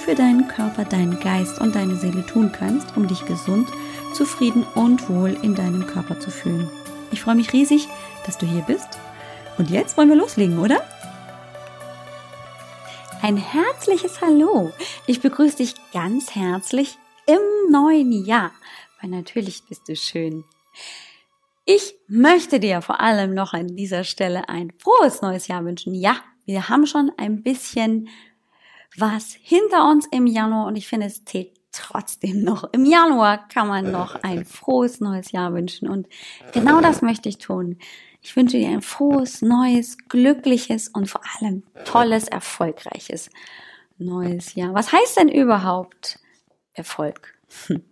für deinen Körper, deinen Geist und deine Seele tun kannst, um dich gesund, zufrieden und wohl in deinem Körper zu fühlen. Ich freue mich riesig, dass du hier bist. Und jetzt wollen wir loslegen, oder? Ein herzliches Hallo. Ich begrüße dich ganz herzlich im neuen Jahr. Weil natürlich bist du schön. Ich möchte dir vor allem noch an dieser Stelle ein frohes neues Jahr wünschen. Ja, wir haben schon ein bisschen was hinter uns im Januar und ich finde, es zählt trotzdem noch. Im Januar kann man noch ein frohes neues Jahr wünschen und genau das möchte ich tun. Ich wünsche dir ein frohes, neues, glückliches und vor allem tolles, erfolgreiches neues Jahr. Was heißt denn überhaupt Erfolg? Hm.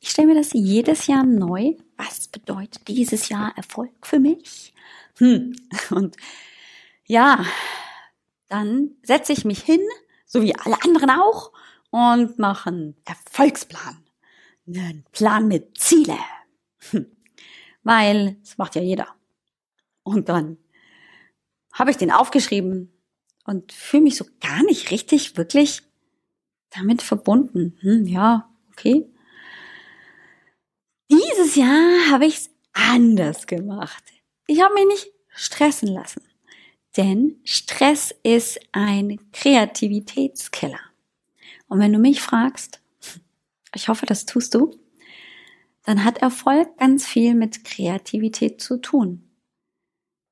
Ich stelle mir das jedes Jahr neu. Was bedeutet dieses Jahr Erfolg für mich? Hm. Und ja, dann setze ich mich hin so wie alle anderen auch, und machen Erfolgsplan. Einen Plan mit Ziele. Hm. Weil das macht ja jeder. Und dann habe ich den aufgeschrieben und fühle mich so gar nicht richtig wirklich damit verbunden. Hm, ja, okay. Dieses Jahr habe ich es anders gemacht. Ich habe mich nicht stressen lassen. Denn Stress ist ein Kreativitätskiller. Und wenn du mich fragst, ich hoffe, das tust du, dann hat Erfolg ganz viel mit Kreativität zu tun.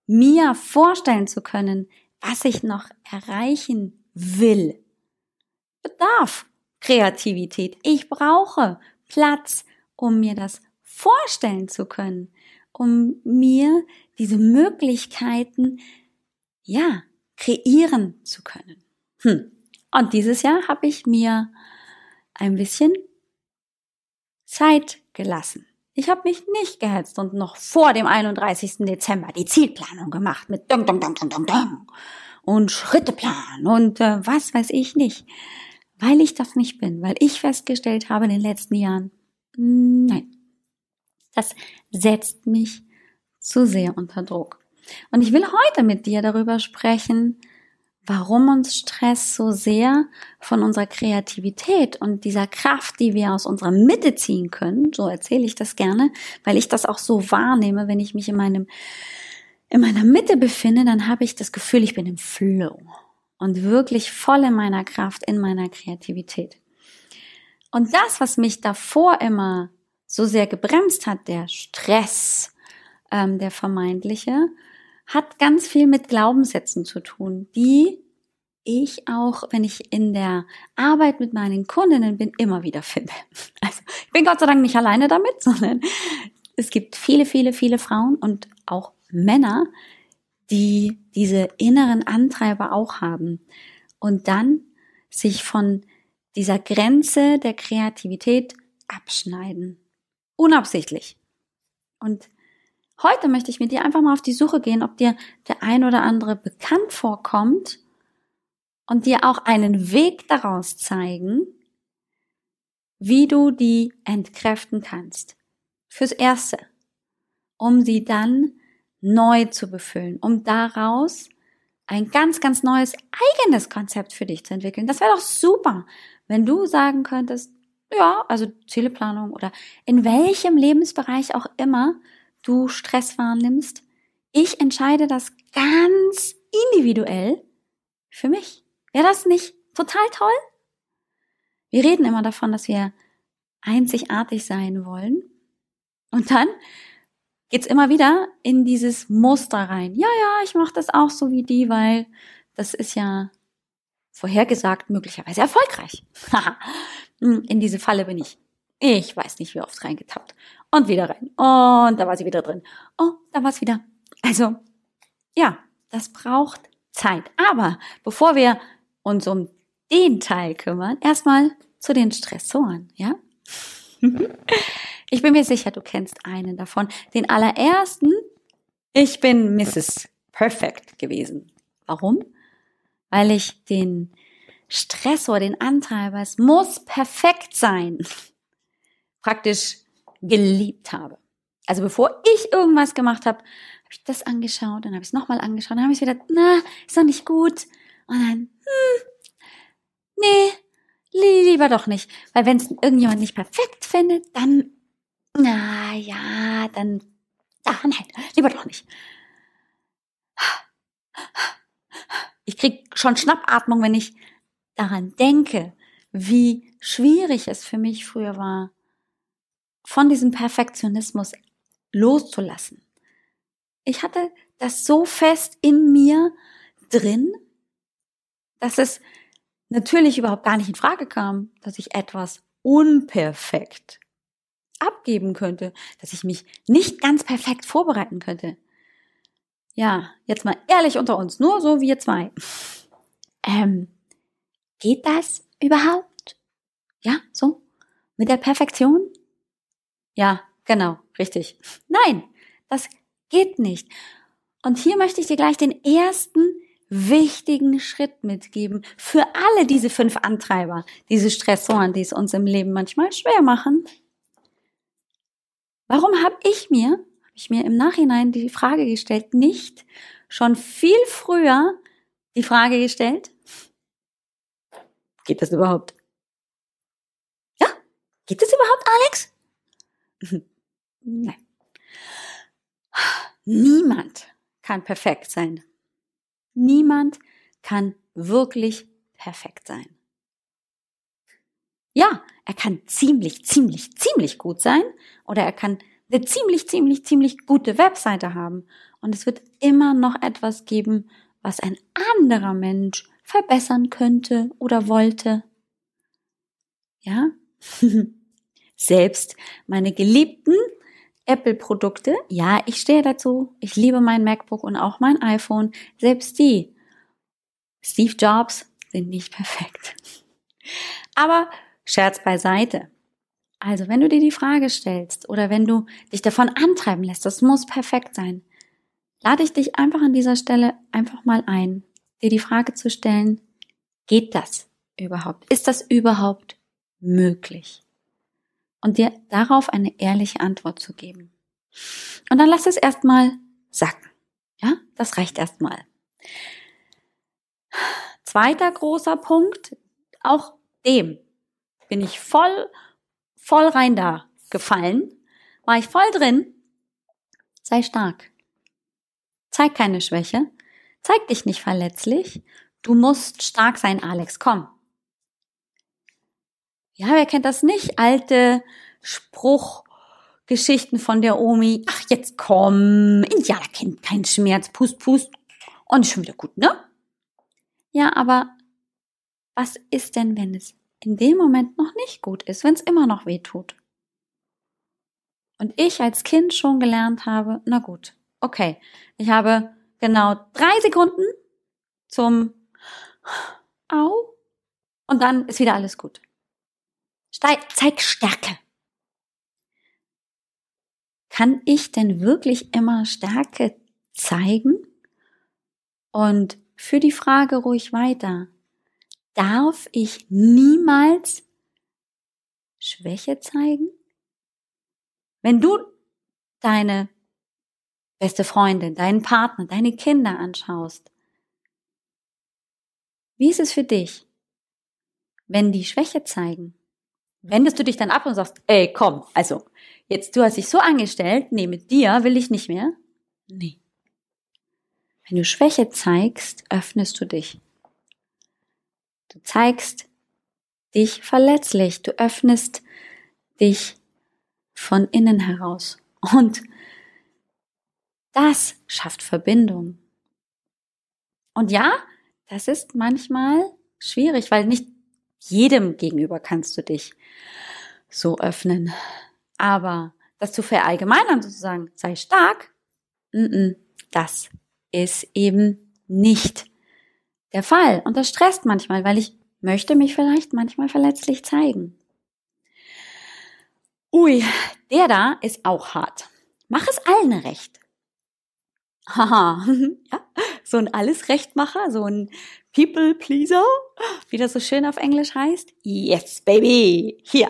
Mir vorstellen zu können, was ich noch erreichen will, bedarf Kreativität. Ich brauche Platz, um mir das vorstellen zu können, um mir diese Möglichkeiten ja, kreieren zu können. Hm. Und dieses Jahr habe ich mir ein bisschen Zeit gelassen. Ich habe mich nicht gehetzt und noch vor dem 31. Dezember die Zielplanung gemacht mit Dong, Dong, Dong, Dong, Dong, Dong und Schritteplan und äh, was weiß ich nicht. Weil ich das nicht bin, weil ich festgestellt habe in den letzten Jahren, nein, das setzt mich zu sehr unter Druck. Und ich will heute mit dir darüber sprechen, warum uns Stress so sehr von unserer Kreativität und dieser Kraft, die wir aus unserer Mitte ziehen können, so erzähle ich das gerne, weil ich das auch so wahrnehme, wenn ich mich in meinem in meiner Mitte befinde, dann habe ich das Gefühl, ich bin im Flow und wirklich voll in meiner Kraft, in meiner Kreativität. Und das, was mich davor immer so sehr gebremst hat, der Stress, ähm, der vermeintliche, hat ganz viel mit Glaubenssätzen zu tun, die ich auch, wenn ich in der Arbeit mit meinen Kundinnen bin, immer wieder finde. Also ich bin Gott sei Dank nicht alleine damit, sondern es gibt viele, viele, viele Frauen und auch Männer, die diese inneren Antreiber auch haben und dann sich von dieser Grenze der Kreativität abschneiden. Unabsichtlich. Und Heute möchte ich mit dir einfach mal auf die Suche gehen, ob dir der ein oder andere bekannt vorkommt und dir auch einen Weg daraus zeigen, wie du die entkräften kannst. Fürs Erste, um sie dann neu zu befüllen, um daraus ein ganz, ganz neues eigenes Konzept für dich zu entwickeln. Das wäre doch super, wenn du sagen könntest, ja, also Zieleplanung oder in welchem Lebensbereich auch immer du Stress wahrnimmst. Ich entscheide das ganz individuell für mich. Wäre das nicht total toll? Wir reden immer davon, dass wir einzigartig sein wollen. Und dann geht's immer wieder in dieses Muster rein. Ja, ja, ich mache das auch so wie die, weil das ist ja vorhergesagt möglicherweise erfolgreich. in diese Falle bin ich. Ich weiß nicht, wie oft reingetappt und wieder rein. Und da war sie wieder drin. Oh, da war es wieder. Also, ja, das braucht Zeit. Aber bevor wir uns um den Teil kümmern, erstmal zu den Stressoren, ja? Ich bin mir sicher, du kennst einen davon. Den allerersten, ich bin Mrs. Perfect gewesen. Warum? Weil ich den Stressor, den Antreiber, es muss perfekt sein, praktisch geliebt habe. Also bevor ich irgendwas gemacht habe, habe ich das angeschaut, dann habe ich es nochmal angeschaut, dann habe ich wieder, na, ist doch nicht gut. Und dann, hm, nee, lieber doch nicht. Weil wenn es irgendjemand nicht perfekt findet, dann, na ja, dann, ah, nein, lieber doch nicht. Ich krieg schon Schnappatmung, wenn ich daran denke, wie schwierig es für mich früher war, von diesem Perfektionismus loszulassen. Ich hatte das so fest in mir drin, dass es natürlich überhaupt gar nicht in Frage kam, dass ich etwas unperfekt abgeben könnte, dass ich mich nicht ganz perfekt vorbereiten könnte. Ja, jetzt mal ehrlich unter uns, nur so wir zwei. Ähm, geht das überhaupt? Ja, so? Mit der Perfektion? Ja, genau, richtig. Nein, das geht nicht. Und hier möchte ich dir gleich den ersten wichtigen Schritt mitgeben für alle diese fünf Antreiber, diese Stressoren, die es uns im Leben manchmal schwer machen. Warum habe ich mir, habe ich mir im Nachhinein die Frage gestellt, nicht schon viel früher die Frage gestellt, geht das überhaupt? Ja? Geht das überhaupt, Alex? Nein. Niemand kann perfekt sein. Niemand kann wirklich perfekt sein. Ja, er kann ziemlich, ziemlich, ziemlich gut sein oder er kann eine ziemlich, ziemlich, ziemlich gute Webseite haben. Und es wird immer noch etwas geben, was ein anderer Mensch verbessern könnte oder wollte. Ja? Selbst meine geliebten Apple-Produkte, ja, ich stehe dazu. Ich liebe mein MacBook und auch mein iPhone. Selbst die, Steve Jobs, sind nicht perfekt. Aber Scherz beiseite. Also, wenn du dir die Frage stellst oder wenn du dich davon antreiben lässt, das muss perfekt sein, lade ich dich einfach an dieser Stelle einfach mal ein, dir die Frage zu stellen, geht das überhaupt? Ist das überhaupt möglich? Und dir darauf eine ehrliche Antwort zu geben. Und dann lass es erstmal sacken. Ja, das reicht erstmal. Zweiter großer Punkt, auch dem bin ich voll, voll rein da gefallen, war ich voll drin. Sei stark. Zeig keine Schwäche. Zeig dich nicht verletzlich. Du musst stark sein, Alex. Komm, ja, wer kennt das nicht? Alte Spruchgeschichten von der Omi. Ach, jetzt komm, Indianer kennt keinen Schmerz, pust, pust. Und ist schon wieder gut, ne? Ja, aber was ist denn, wenn es in dem Moment noch nicht gut ist, wenn es immer noch weh tut? Und ich als Kind schon gelernt habe, na gut, okay, ich habe genau drei Sekunden zum Au und dann ist wieder alles gut. Zeig Stärke. Kann ich denn wirklich immer Stärke zeigen? Und für die Frage ruhig weiter. Darf ich niemals Schwäche zeigen? Wenn du deine beste Freundin, deinen Partner, deine Kinder anschaust, wie ist es für dich, wenn die Schwäche zeigen? Wendest du dich dann ab und sagst, ey, komm, also, jetzt, du hast dich so angestellt, nee, mit dir will ich nicht mehr. Nee. Wenn du Schwäche zeigst, öffnest du dich. Du zeigst dich verletzlich, du öffnest dich von innen heraus. Und das schafft Verbindung. Und ja, das ist manchmal schwierig, weil nicht jedem gegenüber kannst du dich so öffnen. Aber das zu verallgemeinern, sozusagen, sei stark, das ist eben nicht der Fall. Und das stresst manchmal, weil ich möchte mich vielleicht manchmal verletzlich zeigen. Ui, der da ist auch hart. Mach es allen recht. Haha, ja, so ein Alles-Rechtmacher, so ein People-Pleaser, wie das so schön auf Englisch heißt. Yes, baby, hier.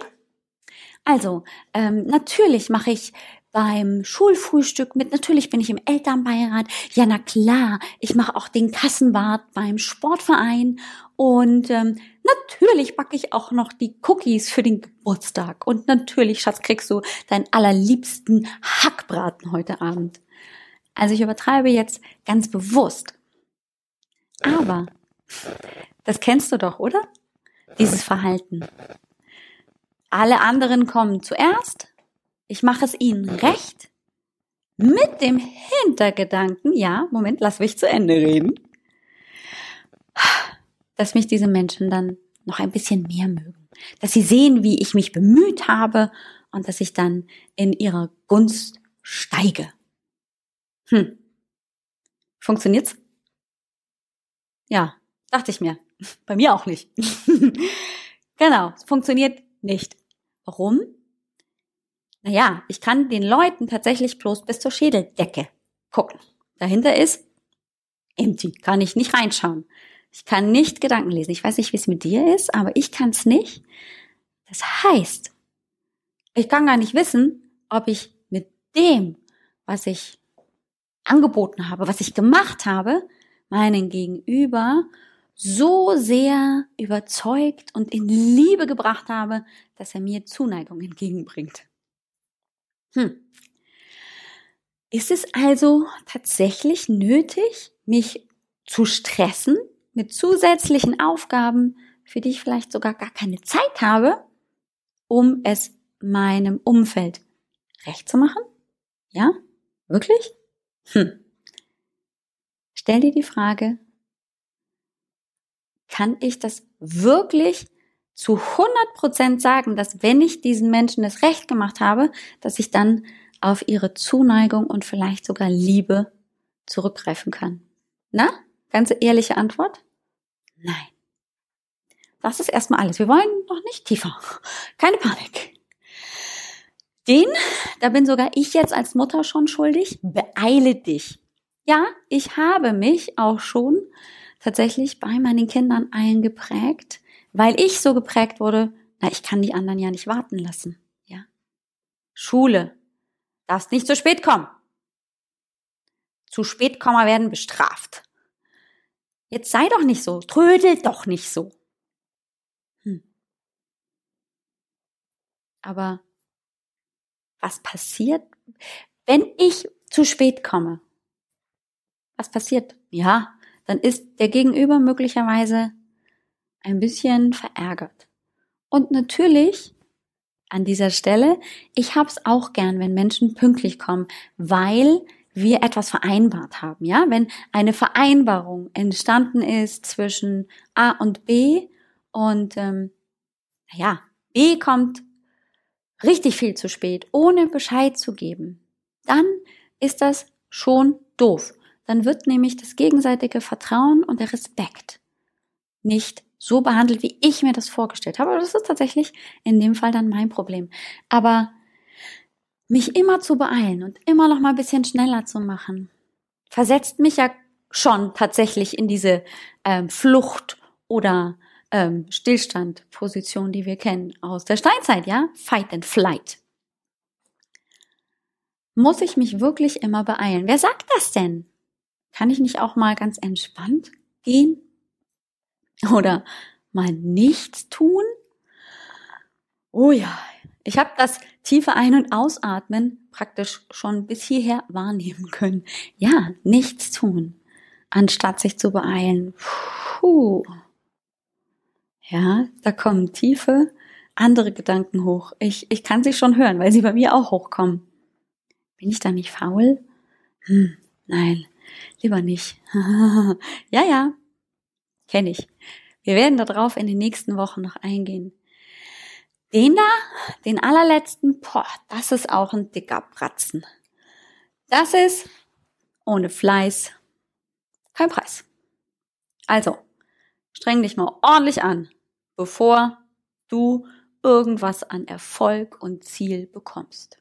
Also, ähm, natürlich mache ich beim Schulfrühstück mit, natürlich bin ich im Elternbeirat. Ja, na klar, ich mache auch den Kassenwart beim Sportverein und ähm, natürlich backe ich auch noch die Cookies für den Geburtstag. Und natürlich, Schatz, kriegst du deinen allerliebsten Hackbraten heute Abend. Also ich übertreibe jetzt ganz bewusst. Aber das kennst du doch, oder? Dieses Verhalten. Alle anderen kommen zuerst. Ich mache es ihnen recht. Mit dem Hintergedanken, ja, Moment, lass mich zu Ende reden, dass mich diese Menschen dann noch ein bisschen mehr mögen. Dass sie sehen, wie ich mich bemüht habe und dass ich dann in ihrer Gunst steige. Hm. Funktioniert's? Ja, dachte ich mir. Bei mir auch nicht. genau, es funktioniert nicht. Warum? Naja, ich kann den Leuten tatsächlich bloß bis zur Schädeldecke gucken. Dahinter ist empty, kann ich nicht reinschauen. Ich kann nicht Gedanken lesen. Ich weiß nicht, wie es mit dir ist, aber ich kann es nicht. Das heißt, ich kann gar nicht wissen, ob ich mit dem, was ich angeboten habe, was ich gemacht habe, meinen Gegenüber so sehr überzeugt und in Liebe gebracht habe, dass er mir Zuneigung entgegenbringt. Hm. Ist es also tatsächlich nötig, mich zu stressen mit zusätzlichen Aufgaben, für die ich vielleicht sogar gar keine Zeit habe, um es meinem Umfeld recht zu machen? Ja? Wirklich? Hm. Stell dir die Frage, kann ich das wirklich zu 100 Prozent sagen, dass wenn ich diesen Menschen das Recht gemacht habe, dass ich dann auf ihre Zuneigung und vielleicht sogar Liebe zurückgreifen kann? Na? Ganz ehrliche Antwort? Nein. Das ist erstmal alles. Wir wollen noch nicht tiefer. Keine Panik. Den, da bin sogar ich jetzt als Mutter schon schuldig. Beeile dich. Ja, ich habe mich auch schon tatsächlich bei meinen Kindern eingeprägt, weil ich so geprägt wurde, na, ich kann die anderen ja nicht warten lassen. Ja. Schule. Darfst nicht zu spät kommen. Zu spät kommen werden bestraft. Jetzt sei doch nicht so. Trödel doch nicht so. Hm. Aber was passiert, wenn ich zu spät komme? Was passiert? Ja, dann ist der Gegenüber möglicherweise ein bisschen verärgert. Und natürlich an dieser Stelle, ich hab's auch gern, wenn Menschen pünktlich kommen, weil wir etwas vereinbart haben, ja? Wenn eine Vereinbarung entstanden ist zwischen A und B und ähm, ja, B kommt richtig viel zu spät, ohne Bescheid zu geben, dann ist das schon doof. Dann wird nämlich das gegenseitige Vertrauen und der Respekt nicht so behandelt, wie ich mir das vorgestellt habe. Das ist tatsächlich in dem Fall dann mein Problem. Aber mich immer zu beeilen und immer noch mal ein bisschen schneller zu machen, versetzt mich ja schon tatsächlich in diese ähm, Flucht oder ähm, Stillstandposition, die wir kennen aus der Steinzeit, ja? Fight and Flight. Muss ich mich wirklich immer beeilen? Wer sagt das denn? Kann ich nicht auch mal ganz entspannt gehen? Oder mal nichts tun? Oh ja, ich habe das tiefe Ein- und Ausatmen praktisch schon bis hierher wahrnehmen können. Ja, nichts tun, anstatt sich zu beeilen. Puh. Ja, da kommen tiefe andere Gedanken hoch. Ich, ich kann sie schon hören, weil sie bei mir auch hochkommen. Bin ich da nicht faul? Hm, nein, lieber nicht. ja, ja, kenne ich. Wir werden darauf in den nächsten Wochen noch eingehen. Den da, den allerletzten, boah, das ist auch ein dicker Bratzen. Das ist ohne Fleiß kein Preis. Also, streng dich mal ordentlich an, bevor du irgendwas an Erfolg und Ziel bekommst.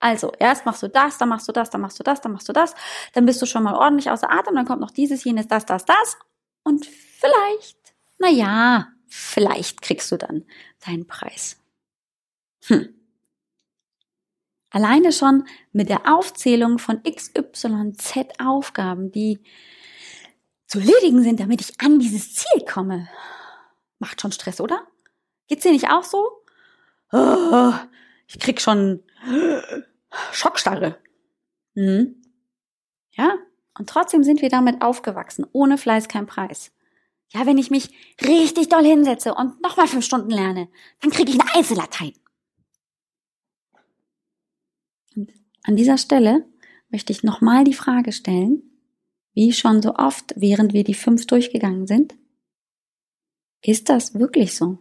Also, erst machst du das, dann machst du das, dann machst du das, dann machst du das, dann bist du schon mal ordentlich außer Atem, dann kommt noch dieses, jenes, das, das, das und vielleicht, na ja, vielleicht kriegst du dann deinen Preis. Hm. Alleine schon mit der Aufzählung von XYZ Aufgaben, die zu erledigen sind, damit ich an dieses Ziel komme, macht schon Stress, oder? Geht's dir nicht auch so? Oh, ich krieg schon Schockstarre. Hm. Ja, und trotzdem sind wir damit aufgewachsen. Ohne Fleiß kein Preis. Ja, wenn ich mich richtig doll hinsetze und nochmal fünf Stunden lerne, dann kriege ich eine Einzellatein. Und an dieser Stelle möchte ich nochmal die Frage stellen, wie schon so oft, während wir die fünf durchgegangen sind. Ist das wirklich so?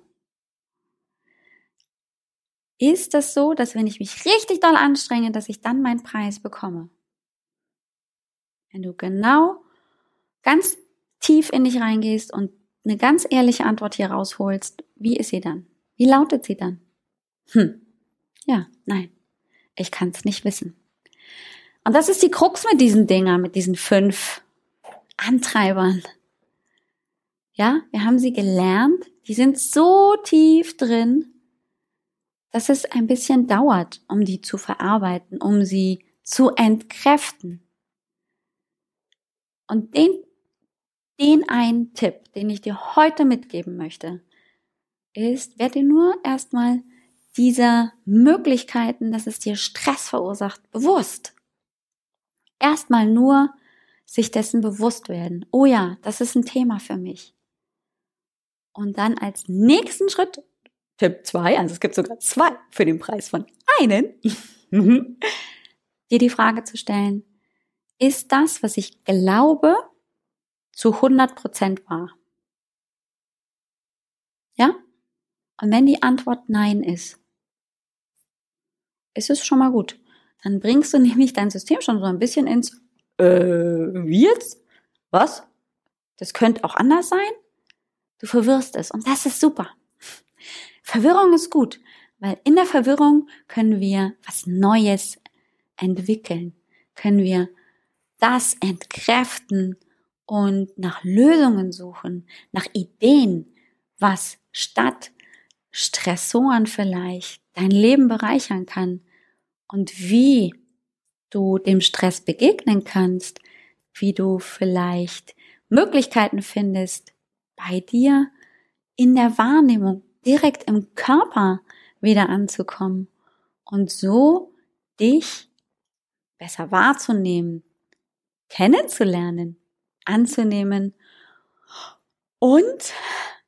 Ist das so, dass wenn ich mich richtig doll anstrenge, dass ich dann meinen Preis bekomme? Wenn du genau ganz tief in dich reingehst und eine ganz ehrliche Antwort hier rausholst, wie ist sie dann? Wie lautet sie dann? Hm. Ja, nein. Ich kann es nicht wissen. Und das ist die Krux mit diesen Dingern, mit diesen fünf Antreibern. Ja, wir haben sie gelernt. Die sind so tief drin, dass es ein bisschen dauert, um die zu verarbeiten, um sie zu entkräften. Und den, den einen Tipp, den ich dir heute mitgeben möchte, ist, werde dir nur erstmal dieser Möglichkeiten, dass es dir Stress verursacht, bewusst. Erstmal nur sich dessen bewusst werden. Oh ja, das ist ein Thema für mich. Und dann als nächsten Schritt, Tipp zwei, also es gibt sogar zwei für den Preis von einen, dir die Frage zu stellen, ist das, was ich glaube, zu 100 Prozent wahr? Ja? Und wenn die Antwort Nein ist, ist es schon mal gut. Dann bringst du nämlich dein System schon so ein bisschen ins, äh, wie jetzt? Was? Das könnte auch anders sein? Du verwirrst es und das ist super. Verwirrung ist gut, weil in der Verwirrung können wir was Neues entwickeln, können wir das entkräften und nach Lösungen suchen, nach Ideen, was statt Stressoren vielleicht dein Leben bereichern kann und wie du dem Stress begegnen kannst, wie du vielleicht Möglichkeiten findest, bei dir in der Wahrnehmung direkt im Körper wieder anzukommen und so dich besser wahrzunehmen, kennenzulernen, anzunehmen und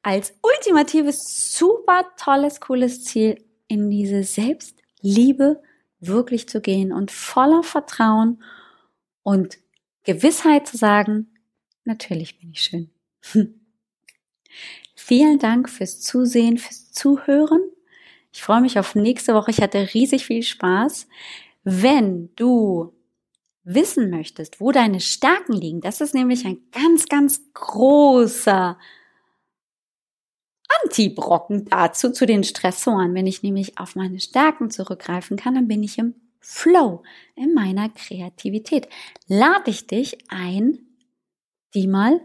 als ultimatives, super tolles, cooles Ziel in diese Selbstliebe wirklich zu gehen und voller Vertrauen und Gewissheit zu sagen, natürlich bin ich schön. Vielen Dank fürs Zusehen, fürs Zuhören. Ich freue mich auf nächste Woche. Ich hatte riesig viel Spaß. Wenn du wissen möchtest, wo deine Stärken liegen, das ist nämlich ein ganz, ganz großer Antibrocken dazu, zu den Stressoren. Wenn ich nämlich auf meine Stärken zurückgreifen kann, dann bin ich im Flow, in meiner Kreativität. Lade ich dich ein, die mal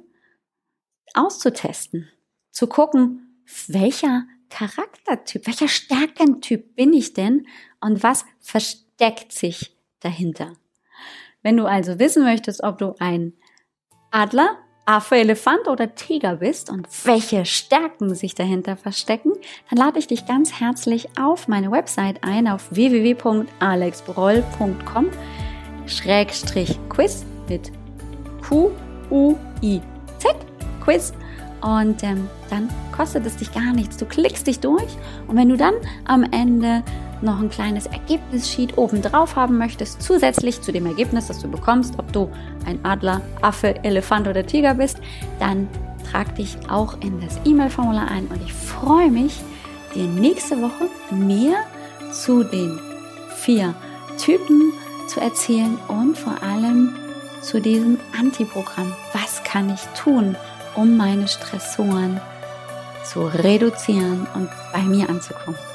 auszutesten, zu gucken, welcher Charaktertyp, welcher Stärkentyp bin ich denn und was versteckt sich dahinter. Wenn du also wissen möchtest, ob du ein Adler, Affe, Elefant oder Tiger bist und welche Stärken sich dahinter verstecken, dann lade ich dich ganz herzlich auf meine Website ein auf www.alexbroll.com Schrägstrich Quiz mit Q-U-I-Z Quiz und ähm, dann kostet es dich gar nichts. Du klickst dich durch und wenn du dann am Ende noch ein kleines Ergebnissheet oben drauf haben möchtest, zusätzlich zu dem Ergebnis, das du bekommst, ob du ein Adler, Affe, Elefant oder Tiger bist, dann trag dich auch in das E-Mail-Formular ein und ich freue mich, dir nächste Woche mehr zu den vier Typen zu erzählen und vor allem zu diesem Antiprogramm. Was kann ich tun, um meine Stressoren zu reduzieren und bei mir anzukommen?